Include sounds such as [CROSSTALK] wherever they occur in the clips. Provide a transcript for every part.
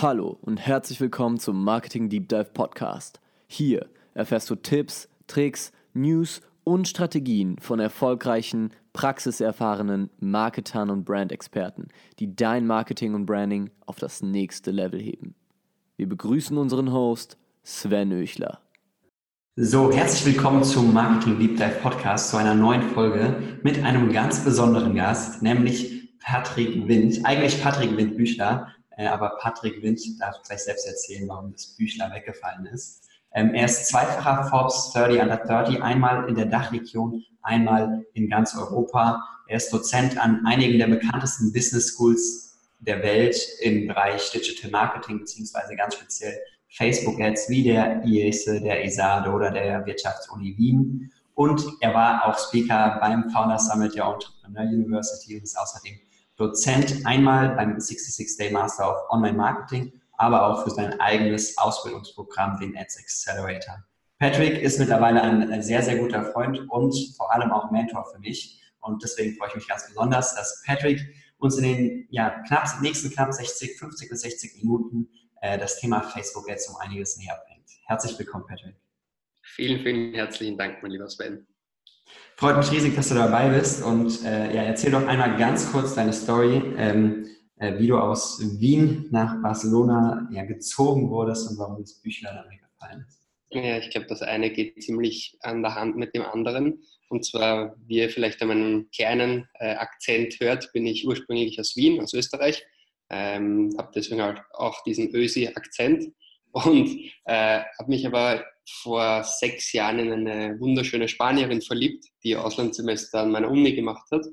Hallo und herzlich willkommen zum Marketing Deep Dive Podcast. Hier erfährst du Tipps, Tricks, News und Strategien von erfolgreichen, praxiserfahrenen Marketern und Brandexperten, die dein Marketing und Branding auf das nächste Level heben. Wir begrüßen unseren Host Sven Öchler. So, herzlich willkommen zum Marketing Deep Dive Podcast, zu einer neuen Folge mit einem ganz besonderen Gast, nämlich Patrick Wind. Eigentlich Patrick Wind Büchler, äh, aber Patrick Wind darf gleich selbst erzählen, warum das Büchler weggefallen ist. Ähm, er ist zweifacher Forbes 30 Under 30, einmal in der Dachregion, einmal in ganz Europa. Er ist Dozent an einigen der bekanntesten Business Schools der Welt im Bereich Digital Marketing, beziehungsweise ganz speziell Facebook Ads wie der IESE, der ESADE oder der Wirtschaftsuni Wien. Und er war auch Speaker beim Founder Summit der Entrepreneur University und ist außerdem Dozent einmal beim 66 Day Master of Online Marketing, aber auch für sein eigenes Ausbildungsprogramm, den Ads Accelerator. Patrick ist mittlerweile ein sehr, sehr guter Freund und vor allem auch Mentor für mich. Und deswegen freue ich mich ganz besonders, dass Patrick uns in den ja, knapp, nächsten knapp 60, 50 bis 60 Minuten äh, das Thema Facebook jetzt um einiges näher bringt. Herzlich willkommen, Patrick. Vielen, vielen herzlichen Dank, mein lieber Sven. Freut mich riesig, dass du dabei bist und äh, ja, erzähl doch einmal ganz kurz deine Story, ähm, äh, wie du aus Wien nach Barcelona ja, gezogen wurdest und warum das Büchlein dann weggefallen ist. Ja, ich glaube, das eine geht ziemlich an der Hand mit dem anderen. Und zwar, wie ihr vielleicht an meinem kleinen äh, Akzent hört, bin ich ursprünglich aus Wien, aus Österreich. Ähm, habe deswegen halt auch diesen Ösi-Akzent und äh, habe mich aber vor sechs Jahren in eine wunderschöne Spanierin verliebt, die Auslandssemester an meiner Uni gemacht hat.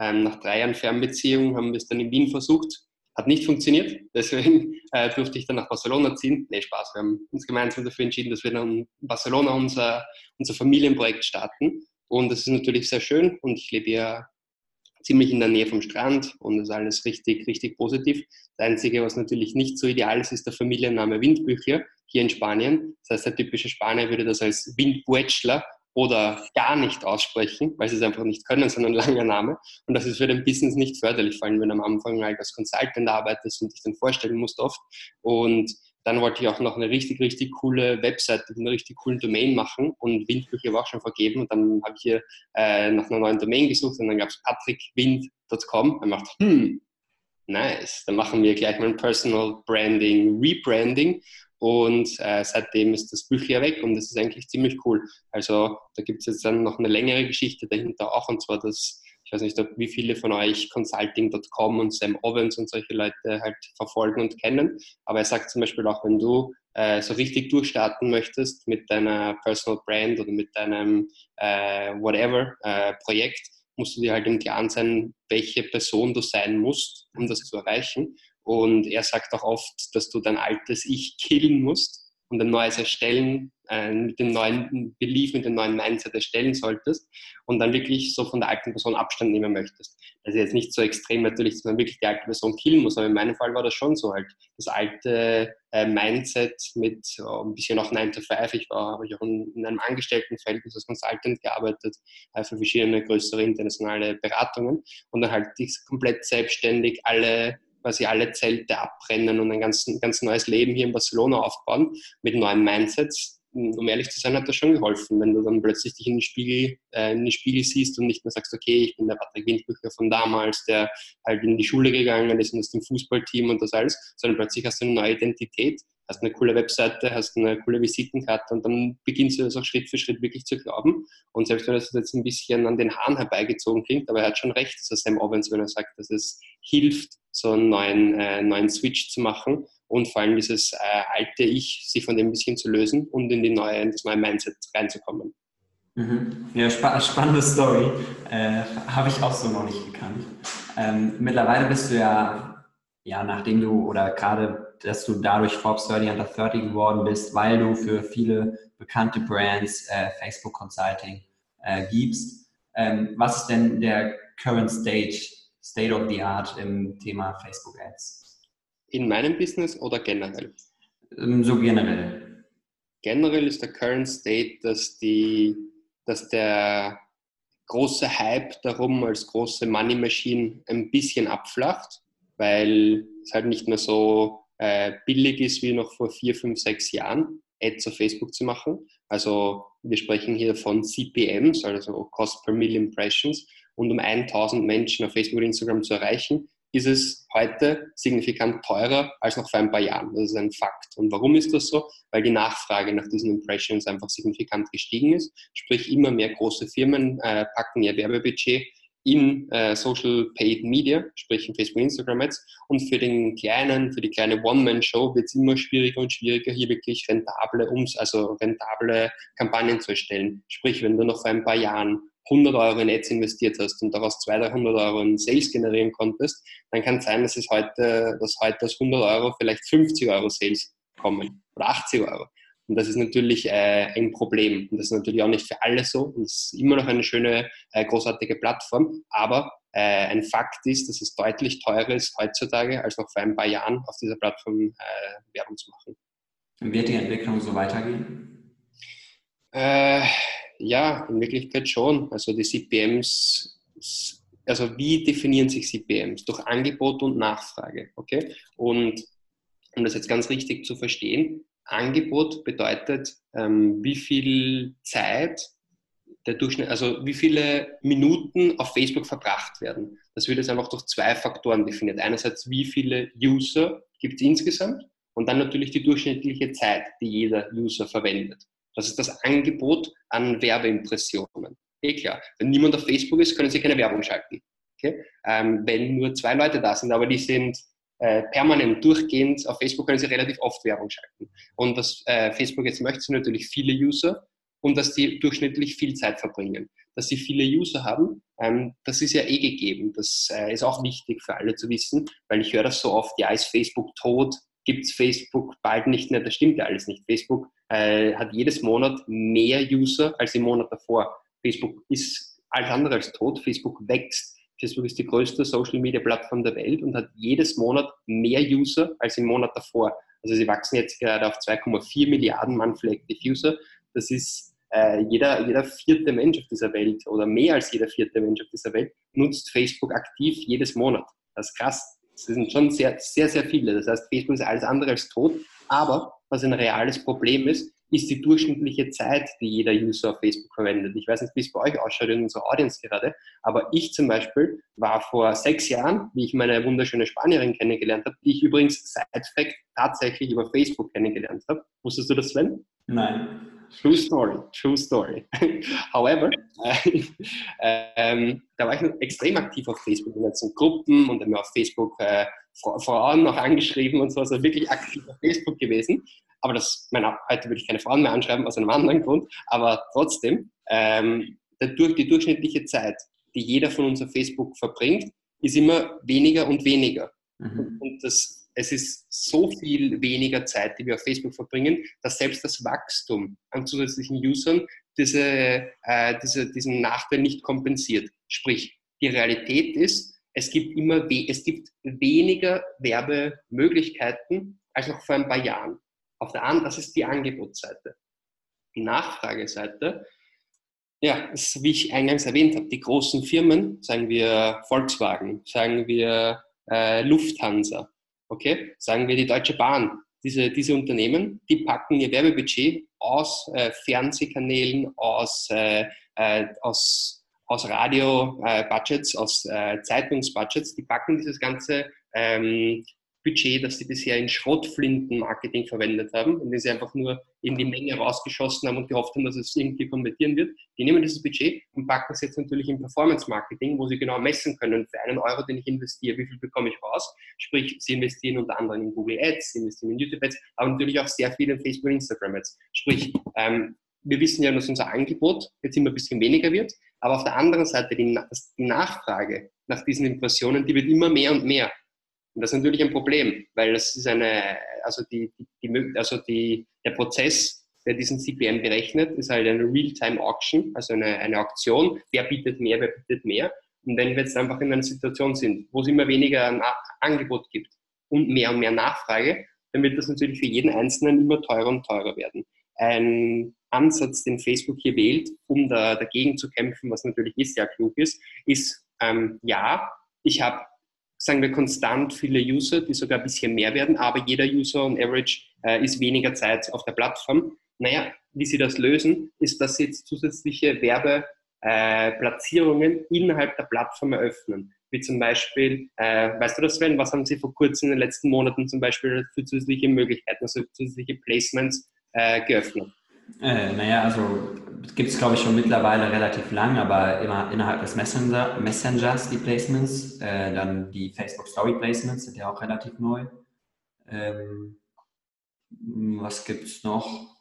Ähm, nach drei Jahren Fernbeziehung haben wir es dann in Wien versucht. Hat nicht funktioniert, [LAUGHS] deswegen äh, durfte ich dann nach Barcelona ziehen. Nee, Spaß, wir haben uns gemeinsam dafür entschieden, dass wir dann in Barcelona unser, unser Familienprojekt starten. Und das ist natürlich sehr schön und ich lebe ja ziemlich in der Nähe vom Strand und ist alles richtig, richtig positiv. Das Einzige, was natürlich nicht so ideal ist, ist der Familienname Windbüchler hier in Spanien. Das heißt, der typische Spanier würde das als Windbuechler oder gar nicht aussprechen, weil sie es einfach nicht können, [LAUGHS] sondern langer Name. Und das ist für den Business nicht förderlich, vor allem wenn du am Anfang halt als Consultant arbeitest und dich dann vorstellen musst oft. Und dann wollte ich auch noch eine richtig, richtig coole Website mit einer richtig coolen Domain machen und Windbücher war auch schon vergeben. Und dann habe ich hier äh, nach einer neuen Domain gesucht und dann gab es patrickwind.com. Und dachte, hm, nice, dann machen wir gleich mal ein Personal Branding, Rebranding. Und äh, seitdem ist das Büchlein weg und das ist eigentlich ziemlich cool. Also da gibt es jetzt dann noch eine längere Geschichte dahinter auch und zwar das ich weiß nicht, wie viele von euch Consulting.com und Sam Owens und solche Leute halt verfolgen und kennen. Aber er sagt zum Beispiel auch, wenn du äh, so richtig durchstarten möchtest mit deiner Personal Brand oder mit deinem äh, whatever äh, Projekt, musst du dir halt im Klaren sein, welche Person du sein musst, um das zu erreichen. Und er sagt auch oft, dass du dein altes Ich killen musst und ein neues erstellen, äh, mit dem neuen Belief, mit dem neuen Mindset erstellen solltest und dann wirklich so von der alten Person Abstand nehmen möchtest. Ist jetzt nicht so extrem natürlich, dass man wirklich die alte Person killen muss, aber in meinem Fall war das schon so halt. Das alte äh, Mindset mit oh, ein bisschen auch 9 to 5. Ich war, habe ich auch in, in einem Angestelltenverhältnis als Consultant gearbeitet äh, für verschiedene größere internationale Beratungen und dann halt komplett selbstständig alle quasi alle Zelte abbrennen und ein ganz, ganz neues Leben hier in Barcelona aufbauen mit neuen Mindsets. Um ehrlich zu sein, hat das schon geholfen, wenn du dann plötzlich dich in den Spiegel, äh, in den Spiegel siehst und nicht mehr sagst, okay, ich bin der Patrick Windbücher von damals, der halt in die Schule gegangen ist und ist im Fußballteam und das alles, sondern plötzlich hast du eine neue Identität, hast eine coole Webseite, hast eine coole Visitenkarte und dann beginnst du das auch Schritt für Schritt wirklich zu glauben. Und selbst wenn das jetzt ein bisschen an den Haaren herbeigezogen klingt, aber er hat schon recht, das ist Sam Owens, wenn er sagt, dass es hilft, so einen neuen, äh, neuen Switch zu machen und vor allem dieses äh, alte Ich, sich von dem ein bisschen zu lösen und in, die neue, in das neue Mindset reinzukommen. Mhm. Ja, spa spannende Story. Äh, Habe ich auch so noch nicht gekannt. Ähm, mittlerweile bist du ja, ja, nachdem du oder gerade, dass du dadurch Forbes 30 Under 30 geworden bist, weil du für viele bekannte Brands äh, Facebook Consulting äh, gibst. Ähm, was ist denn der Current Stage State of the Art im Thema Facebook Ads? In meinem Business oder generell? Ähm, so generell. Generell ist der Current State, dass, die, dass der große Hype darum als große Money Machine ein bisschen abflacht, weil es halt nicht mehr so äh, billig ist wie noch vor vier, fünf, sechs Jahren, Ads auf Facebook zu machen. Also wir sprechen hier von CPMs, also Cost per Million Impressions. Und um 1000 Menschen auf Facebook und Instagram zu erreichen, ist es heute signifikant teurer als noch vor ein paar Jahren. Das ist ein Fakt. Und warum ist das so? Weil die Nachfrage nach diesen Impressions einfach signifikant gestiegen ist. Sprich, immer mehr große Firmen äh, packen ihr Werbebudget in äh, Social Paid Media, sprich in Facebook, Instagram Ads. Und für den kleinen, für die kleine One-Man-Show wird es immer schwieriger und schwieriger, hier wirklich rentable, also rentable Kampagnen zu erstellen. Sprich, wenn du noch vor ein paar Jahren 100 Euro in Ads investiert hast und daraus 200, 300 Euro in Sales generieren konntest, dann kann es sein, dass es heute, dass heute aus 100 Euro vielleicht 50 Euro Sales kommen oder 80 Euro. Und das ist natürlich äh, ein Problem. Und das ist natürlich auch nicht für alle so. Und es ist immer noch eine schöne, äh, großartige Plattform. Aber äh, ein Fakt ist, dass es deutlich teurer ist heutzutage, als noch vor ein paar Jahren auf dieser Plattform äh, Werbung zu machen. Wird die Entwicklung so weitergehen? Äh, ja, in Wirklichkeit schon. Also die CPMs, also wie definieren sich CPMs? Durch Angebot und Nachfrage. Okay? Und um das jetzt ganz richtig zu verstehen, Angebot bedeutet, ähm, wie viel Zeit der Durchschnitt, also wie viele Minuten auf Facebook verbracht werden. Das wird jetzt einfach durch zwei Faktoren definiert. Einerseits, wie viele User gibt es insgesamt und dann natürlich die durchschnittliche Zeit, die jeder User verwendet. Das ist das Angebot an Werbeimpressionen. Eh klar, wenn niemand auf Facebook ist, können Sie keine Werbung schalten. Okay? Ähm, wenn nur zwei Leute da sind, aber die sind äh, permanent durchgehend auf Facebook können Sie relativ oft Werbung schalten. Und was äh, Facebook jetzt möchte, sind natürlich viele User und dass die durchschnittlich viel Zeit verbringen. Dass sie viele User haben, ähm, das ist ja eh gegeben. Das äh, ist auch wichtig für alle zu wissen, weil ich höre das so oft, ja, ist Facebook tot, gibt es Facebook bald nicht mehr. Das stimmt ja alles nicht. Facebook äh, hat jedes Monat mehr User als im Monat davor. Facebook ist alles andere als tot. Facebook wächst. Facebook ist die größte Social Media Plattform der Welt und hat jedes Monat mehr User als im Monat davor. Also sie wachsen jetzt gerade auf 2,4 Milliarden Monthly Active User. Das ist äh, jeder, jeder vierte Mensch auf dieser Welt oder mehr als jeder vierte Mensch auf dieser Welt nutzt Facebook aktiv jedes Monat. Das ist krass. Das sind schon sehr, sehr, sehr viele. Das heißt, Facebook ist alles andere als tot. Aber was ein reales Problem ist, ist die durchschnittliche Zeit, die jeder User auf Facebook verwendet. Ich weiß nicht, wie es bei euch ausschaut in unserer Audience gerade, aber ich zum Beispiel war vor sechs Jahren, wie ich meine wunderschöne Spanierin kennengelernt habe, die ich übrigens side fact tatsächlich über Facebook kennengelernt habe. Wusstest du das, Sven? Nein. True story, true story. [LAUGHS] However, äh, ähm, da war ich noch extrem aktiv auf Facebook in ganzen Gruppen und dann mir auf Facebook äh, Frauen noch angeschrieben und so, also wirklich aktiv auf Facebook gewesen. Aber das, meine, heute würde ich keine Frauen mehr anschreiben aus einem anderen Grund, aber trotzdem, ähm, dadurch die durchschnittliche Zeit, die jeder von uns auf Facebook verbringt, ist immer weniger und weniger. Mhm. Und das es ist so viel weniger Zeit, die wir auf Facebook verbringen, dass selbst das Wachstum an zusätzlichen Usern diese, äh, diese, diesen Nachteil nicht kompensiert. Sprich, die Realität ist, es gibt immer es gibt weniger Werbemöglichkeiten als noch vor ein paar Jahren. Auf der anderen, das ist die Angebotsseite. Die Nachfrageseite, ja, ist, wie ich eingangs erwähnt habe, die großen Firmen, sagen wir Volkswagen, sagen wir äh, Lufthansa, okay, sagen wir die Deutsche Bahn, diese, diese Unternehmen, die packen ihr Werbebudget aus äh, Fernsehkanälen, aus, äh, äh aus, aus Radio-Budgets, aus äh, Zeitungsbudgets, die packen dieses ganze ähm, Budget, das sie bisher in Schrottflinten-Marketing verwendet haben, indem sie einfach nur in die Menge rausgeschossen haben und gehofft haben, dass es irgendwie konvertieren wird. Die nehmen dieses Budget und packen es jetzt natürlich in Performance-Marketing, wo sie genau messen können, für einen Euro, den ich investiere, wie viel bekomme ich raus. Sprich, sie investieren unter anderem in Google Ads, sie investieren in YouTube Ads, aber natürlich auch sehr viel in Facebook und Instagram Ads. Sprich, ähm, wir wissen ja, dass unser Angebot jetzt immer ein bisschen weniger wird, aber auf der anderen Seite die, die Nachfrage nach diesen Impressionen, die wird immer mehr und mehr. Und das ist natürlich ein Problem, weil das ist eine, also, die, die, also die, der Prozess, der diesen CPM berechnet, ist halt eine Real-Time-Auction, also eine, eine Auktion. Wer bietet mehr, wer bietet mehr? Und wenn wir jetzt einfach in einer Situation sind, wo es immer weniger Angebot gibt und mehr und mehr Nachfrage, dann wird das natürlich für jeden Einzelnen immer teurer und teurer werden. Ein Ansatz, den Facebook hier wählt, um da, dagegen zu kämpfen, was natürlich eh sehr klug ist, ist, ähm, ja, ich habe sagen wir, konstant viele User, die sogar ein bisschen mehr werden, aber jeder User on average äh, ist weniger Zeit auf der Plattform. Naja, wie sie das lösen, ist, dass sie jetzt zusätzliche Werbeplatzierungen äh, innerhalb der Plattform eröffnen. Wie zum Beispiel, äh, weißt du das, Sven, was haben sie vor kurzem in den letzten Monaten zum Beispiel für zusätzliche Möglichkeiten, also zusätzliche Placements äh, geöffnet? Äh, naja, also gibt es glaube ich schon mittlerweile relativ lang, aber immer innerhalb des Messenger, Messengers die Placements. Äh, dann die Facebook Story Placements sind ja auch relativ neu. Ähm, was gibt es noch?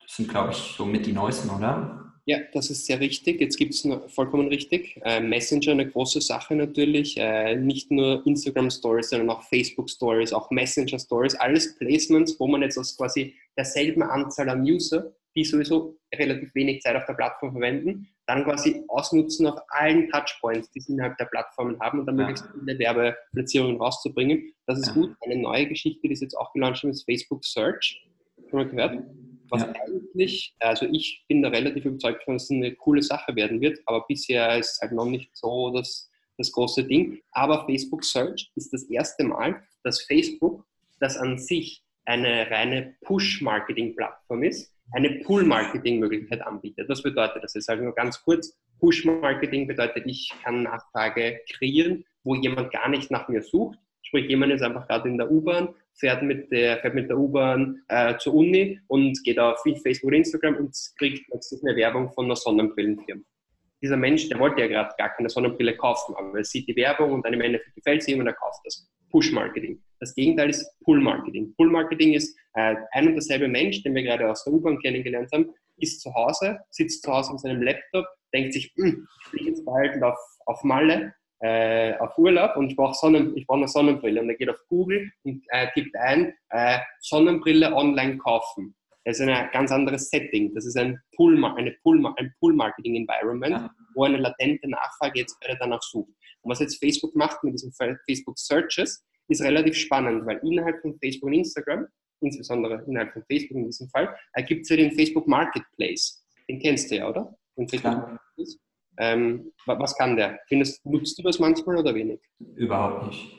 Das sind glaube ich so mit die neuesten, oder? Ja, das ist sehr richtig. Jetzt gibt es vollkommen richtig. Äh, Messenger eine große Sache natürlich. Äh, nicht nur Instagram Stories, sondern auch Facebook Stories, auch Messenger Stories. Alles Placements, wo man jetzt aus quasi derselben Anzahl an User, die sowieso relativ wenig Zeit auf der Plattform verwenden, dann quasi ausnutzen auf allen Touchpoints, die sie innerhalb der Plattformen haben und dann möglichst viele Werbeplatzierungen rauszubringen. Das ist gut. Eine neue Geschichte, die ist jetzt auch gelauncht ist Facebook Search. Schon mal gehört? was ja. eigentlich, also ich bin da relativ überzeugt dass es eine coole Sache werden wird, aber bisher ist es halt noch nicht so das, das große Ding. Aber Facebook Search ist das erste Mal, dass Facebook, das an sich eine reine Push-Marketing-Plattform ist, eine Pull-Marketing-Möglichkeit anbietet. Was bedeutet das jetzt? Also nur ganz kurz, Push-Marketing bedeutet, ich kann Nachfrage kreieren, wo jemand gar nicht nach mir sucht. Sprich, jemand ist einfach gerade in der U-Bahn, fährt mit der, fährt mit der U-Bahn äh, zur Uni und geht auf Facebook oder Instagram und kriegt plötzlich eine Werbung von einer Sonnenbrillenfirma. Dieser Mensch, der wollte ja gerade gar keine Sonnenbrille kaufen, aber er sieht die Werbung und im Endeffekt gefällt es ihm und er kauft das. Push-Marketing. Das Gegenteil ist Pull-Marketing. Pull-Marketing ist äh, ein und derselbe Mensch, den wir gerade aus der U-Bahn kennengelernt haben, ist zu Hause, sitzt zu Hause an seinem Laptop, denkt sich, hm, ich fliege jetzt bald auf, auf Malle äh, auf Urlaub und ich brauche Sonnen, ich brauch eine Sonnenbrille. Und er geht auf Google und äh, tippt ein, äh, Sonnenbrille online kaufen. Das ist ein ganz anderes Setting. Das ist ein Pull, eine Pull, ein Pull-Marketing-Environment, ja. wo eine latente Nachfrage jetzt beide danach sucht. Und was jetzt Facebook macht mit diesen Facebook Searches, ist relativ spannend, weil innerhalb von Facebook und Instagram, insbesondere innerhalb von Facebook in diesem Fall, äh, gibt es ja den Facebook Marketplace. Den kennst du ja, oder? Den Facebook Marketplace. Ähm, was kann der? Findest, nutzt du das manchmal oder wenig? Überhaupt nicht.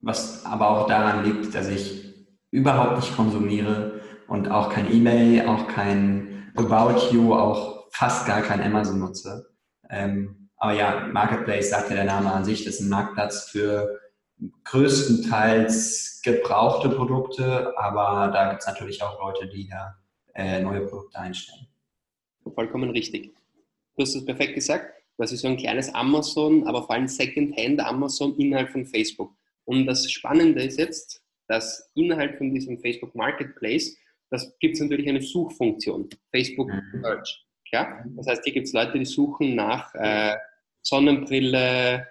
Was aber auch daran liegt, dass ich überhaupt nicht konsumiere und auch kein E-Mail, auch kein About You, auch fast gar kein Amazon nutze. Ähm, aber ja, Marketplace sagt ja der Name an sich, das ist ein Marktplatz für größtenteils gebrauchte Produkte, aber da gibt es natürlich auch Leute, die da äh, neue Produkte einstellen. Vollkommen richtig du hast es perfekt gesagt, das ist so ein kleines Amazon, aber vor allem Second-Hand Amazon innerhalb von Facebook. Und das Spannende ist jetzt, dass innerhalb von diesem Facebook Marketplace, das gibt es natürlich eine Suchfunktion, Facebook mhm. Search. Ja? Das heißt, hier gibt es Leute, die suchen nach äh, Sonnenbrille,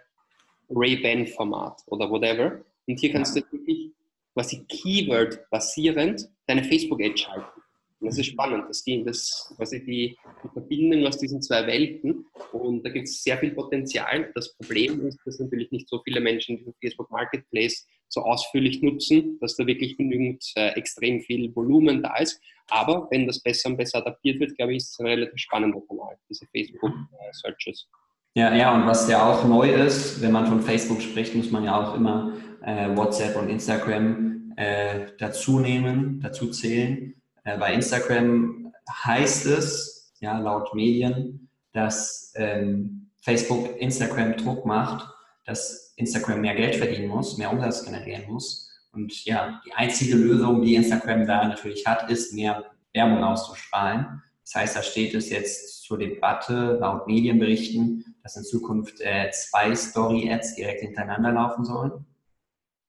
Ray-Ban-Format oder whatever. Und hier kannst du wirklich quasi Keyword-basierend deine Facebook-Ad schalten. Und das ist spannend, dass die, das, quasi die, die Verbindung aus diesen zwei Welten und da gibt es sehr viel Potenzial. Das Problem ist, dass natürlich nicht so viele Menschen diesen Facebook Marketplace so ausführlich nutzen, dass da wirklich genügend äh, extrem viel Volumen da ist. Aber wenn das besser und besser adaptiert wird, glaube ich, ist es ein relativ spannender Kanal, diese Facebook-Searches. Äh, ja, ja, und was ja auch neu ist, wenn man von Facebook spricht, muss man ja auch immer äh, WhatsApp und Instagram äh, dazu nehmen, dazu zählen. Äh, bei Instagram heißt es, ja, laut Medien, dass ähm, Facebook Instagram Druck macht, dass Instagram mehr Geld verdienen muss, mehr Umsatz generieren muss. Und ja, die einzige Lösung, die Instagram da natürlich hat, ist mehr Werbung auszustrahlen. Das heißt, da steht es jetzt zur Debatte laut Medienberichten, dass in Zukunft äh, zwei Story-Ads direkt hintereinander laufen sollen.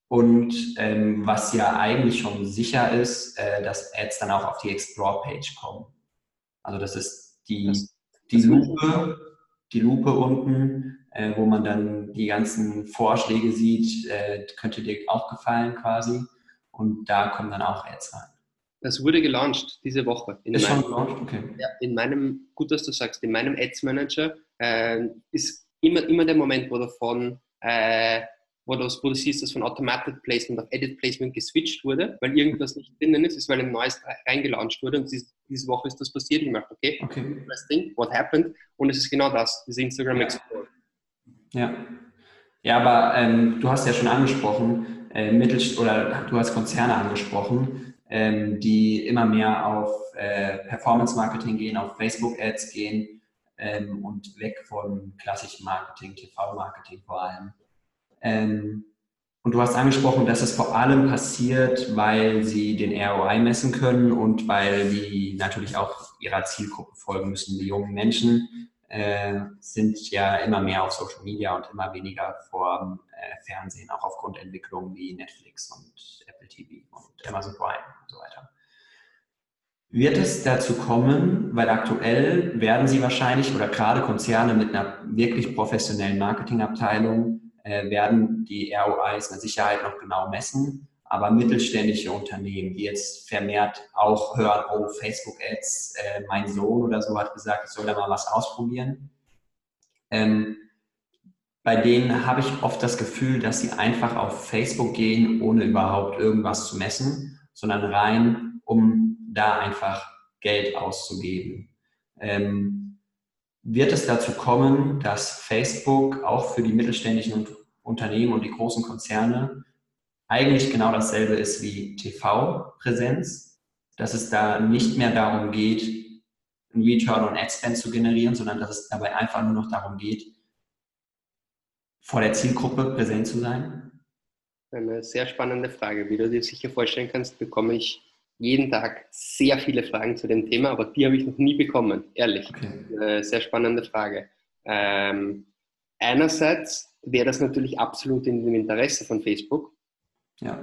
Und ähm, was ja eigentlich schon sicher ist, äh, dass Ads dann auch auf die Explore-Page kommen. Also das ist die, das, die Lupe, die Lupe unten, äh, wo man dann die ganzen Vorschläge sieht, äh, könnte dir auch gefallen quasi. Und da kommen dann auch Ads rein. Das wurde gelauncht diese Woche. In ist meinem, schon gelauncht? Okay. Ja, in meinem, gut, dass du sagst, in meinem Ads Manager äh, ist immer, immer der Moment, wo davon äh, wo du, wo du siehst, dass von Automated Placement auf Edit Placement geswitcht wurde, weil irgendwas nicht drinnen ist, ist weil ein neues reingelauncht wurde und diese Woche ist das passiert. Ich mache, okay, okay, interesting, what happened? Und es ist genau das, das Instagram. Explorer. Ja. Ja, aber ähm, du hast ja schon angesprochen, äh, Mittel oder du hast Konzerne angesprochen, ähm, die immer mehr auf äh, Performance Marketing gehen, auf Facebook Ads gehen ähm, und weg von klassischem Marketing, TV-Marketing vor allem. Ähm, und du hast angesprochen, dass es vor allem passiert, weil sie den ROI messen können und weil die natürlich auch ihrer Zielgruppe folgen müssen. Die jungen Menschen äh, sind ja immer mehr auf Social Media und immer weniger vor Fernsehen, auch aufgrund Entwicklungen wie Netflix und Apple TV und Amazon Prime und so weiter. Wird es dazu kommen, weil aktuell werden sie wahrscheinlich oder gerade Konzerne mit einer wirklich professionellen Marketingabteilung äh, werden die ROIs mit Sicherheit noch genau messen, aber mittelständische Unternehmen, die jetzt vermehrt auch hören, oh, Facebook-Ads, äh, mein Sohn oder so hat gesagt, ich soll da mal was ausprobieren. Ähm, bei denen habe ich oft das Gefühl, dass sie einfach auf Facebook gehen, ohne überhaupt irgendwas zu messen, sondern rein, um da einfach Geld auszugeben. Ähm, wird es dazu kommen, dass Facebook auch für die mittelständischen Unternehmen und die großen Konzerne eigentlich genau dasselbe ist wie TV-Präsenz, dass es da nicht mehr darum geht, ein Return on Ad Spend zu generieren, sondern dass es dabei einfach nur noch darum geht, vor der Zielgruppe präsent zu sein? Eine sehr spannende Frage. Wie du dir sicher vorstellen kannst, bekomme ich jeden Tag sehr viele Fragen zu dem Thema, aber die habe ich noch nie bekommen, ehrlich. Okay. Eine sehr spannende Frage. Ähm, einerseits wäre das natürlich absolut in dem Interesse von Facebook, ja.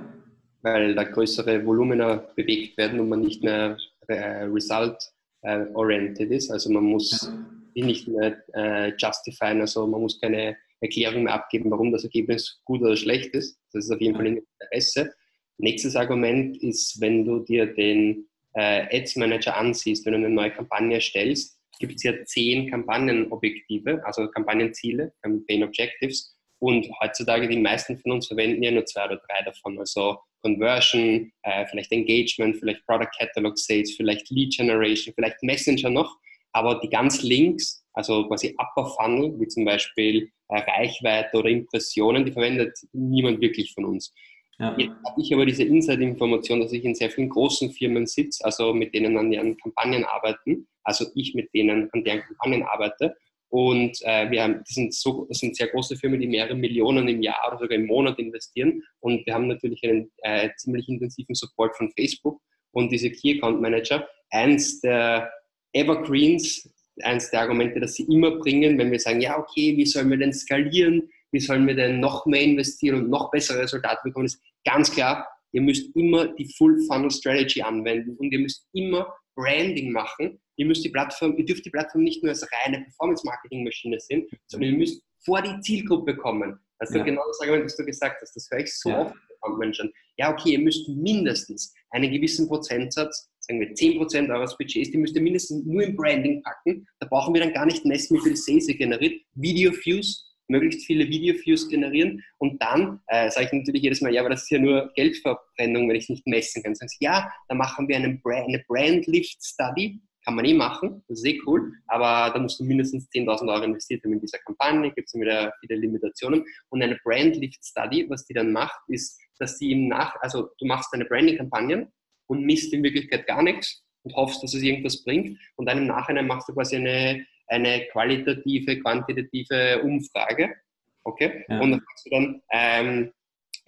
Weil da größere Volumina bewegt werden und man nicht mehr äh, result-oriented ist. Also man muss ja. nicht mehr äh, justifieren, also man muss keine Erklärung mehr abgeben, warum das Ergebnis gut oder schlecht ist. Das ist auf jeden. Fall in Interesse. Nächstes Argument ist, wenn du dir den äh, Ads Manager ansiehst, wenn du eine neue Kampagne erstellst, gibt es ja zehn Kampagnenobjektive, also Kampagnenziele, Campaign Objectives. Und heutzutage die meisten von uns verwenden ja nur zwei oder drei davon. Also Conversion, äh, vielleicht Engagement, vielleicht Product Catalog Sales, vielleicht Lead Generation, vielleicht Messenger noch. Aber die ganz links, also quasi Upper Funnel, wie zum Beispiel äh, Reichweite oder Impressionen, die verwendet niemand wirklich von uns. Ja. Jetzt habe ich aber diese Inside-Information, dass ich in sehr vielen großen Firmen sitze, also mit denen an deren Kampagnen arbeiten, also ich mit denen an deren Kampagnen arbeite und äh, wir haben, das sind, so, das sind sehr große Firmen, die mehrere Millionen im Jahr oder sogar im Monat investieren. Und wir haben natürlich einen äh, ziemlich intensiven Support von Facebook und diese Key Account Manager. Eins der Evergreens, eins der Argumente, das sie immer bringen, wenn wir sagen, ja, okay, wie sollen wir denn skalieren? Wie sollen wir denn noch mehr investieren und noch bessere Resultate bekommen? ist ganz klar, ihr müsst immer die Full Funnel Strategy anwenden und ihr müsst immer Branding machen. Ihr müsst die Plattform, ihr dürft die Plattform nicht nur als reine Performance-Marketing-Maschine sehen, sondern ihr müsst vor die Zielgruppe kommen. Das ist ja. genau das Argument, das du gesagt hast. Das höre ich so ja. oft Menschen. Ja, okay, ihr müsst mindestens einen gewissen Prozentsatz, sagen wir 10% eures Budgets, die müsst ihr mindestens nur im Branding packen. Da brauchen wir dann gar nicht messen, wie viel Sales generiert. Video-Views möglichst viele Video-Views generieren und dann äh, sage ich natürlich jedes Mal, ja, aber das ist ja nur Geldverbrennung, wenn ich es nicht messen kann. Sagen sie, ja, da machen wir eine Brand, eine Brand Lift Study, kann man eh machen, das ist eh cool, aber da musst du mindestens 10.000 Euro investiert haben in dieser Kampagne, gibt es wieder viele Limitationen. Und eine Brand Lift Study, was die dann macht, ist, dass sie im Nach, also du machst eine Branding-Kampagne und misst in Wirklichkeit gar nichts und hoffst, dass es irgendwas bringt und dann im Nachhinein machst du quasi eine eine qualitative, quantitative Umfrage. Okay? Ja. Und dann kannst du dann, ähm,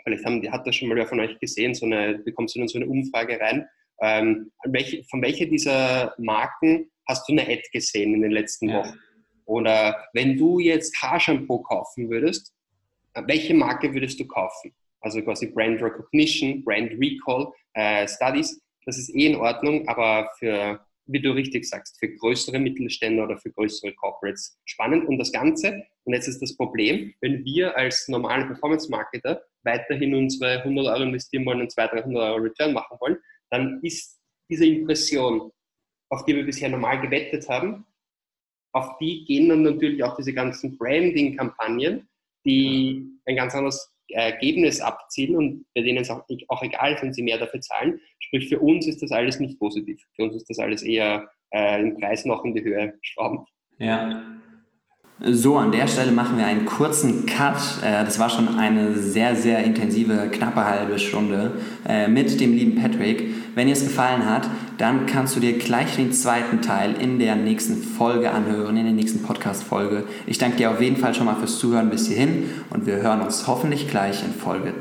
vielleicht haben, hat das schon mal wer von euch gesehen, so eine, bekommst du dann so eine Umfrage rein. Ähm, welche, von welcher dieser Marken hast du eine Ad gesehen in den letzten ja. Wochen? Oder wenn du jetzt Haarshampoo kaufen würdest, welche Marke würdest du kaufen? Also quasi Brand Recognition, Brand Recall, äh, Studies, das ist eh in Ordnung, aber für wie du richtig sagst, für größere Mittelstände oder für größere Corporates spannend. Und das Ganze, und jetzt ist das Problem, wenn wir als normale Performance-Marketer weiterhin unsere 100 Euro investieren wollen und 200, 300 Euro Return machen wollen, dann ist diese Impression, auf die wir bisher normal gewettet haben, auf die gehen dann natürlich auch diese ganzen Branding-Kampagnen, die ein ganz anderes Ergebnis abzielen und bei denen es auch, auch egal ist, wenn sie mehr dafür zahlen. Sprich, für uns ist das alles nicht positiv. Für uns ist das alles eher äh, den Preis noch in die Höhe schrauben. Ja. So, an der Stelle machen wir einen kurzen Cut. Äh, das war schon eine sehr, sehr intensive, knappe halbe Stunde äh, mit dem lieben Patrick. Wenn dir es gefallen hat, dann kannst du dir gleich den zweiten Teil in der nächsten Folge anhören, in der nächsten Podcast-Folge. Ich danke dir auf jeden Fall schon mal fürs Zuhören bis hierhin und wir hören uns hoffentlich gleich in Folge